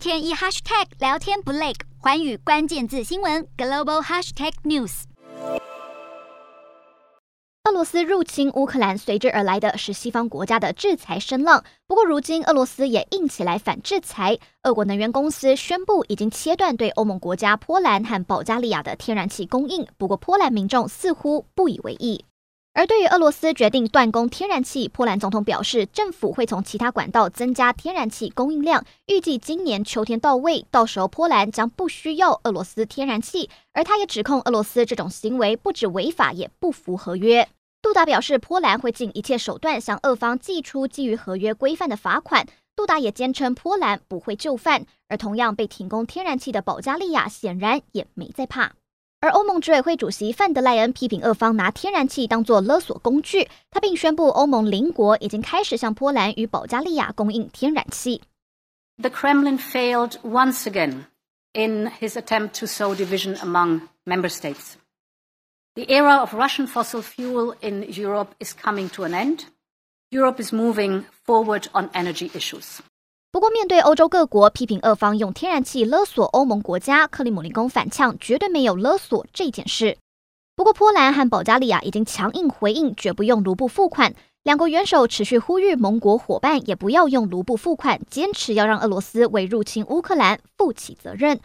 天一 hashtag 聊天不累，寰宇关键字新闻 global hashtag news。俄罗斯入侵乌克兰，随之而来的是西方国家的制裁声浪。不过，如今俄罗斯也硬起来反制裁。俄国能源公司宣布已经切断对欧盟国家波兰和保加利亚的天然气供应。不过，波兰民众似乎不以为意。而对于俄罗斯决定断供天然气，波兰总统表示，政府会从其他管道增加天然气供应量，预计今年秋天到位，到时候波兰将不需要俄罗斯天然气。而他也指控俄罗斯这种行为不止违法，也不符合约。杜达表示，波兰会尽一切手段向俄方寄出基于合约规范的罚款。杜达也坚称波兰不会就范，而同样被停供天然气的保加利亚显然也没在怕。而欧盟执委会主席范德赖恩批评俄方拿天然气当作勒索工具，他并宣布欧盟邻国已经开始向波兰与保加利亚供应天然气。The Kremlin failed once again in his attempt to sow division among member states. The era of Russian fossil fuel in Europe is coming to an end. Europe is moving forward on energy issues. 不过，面对欧洲各国批评俄方用天然气勒索欧盟国家，克里姆林宫反呛绝对没有勒索这件事。不过，波兰和保加利亚已经强硬回应，绝不用卢布付款。两国元首持续呼吁盟国伙伴也不要用卢布付款，坚持要让俄罗斯为入侵乌克兰负起责任。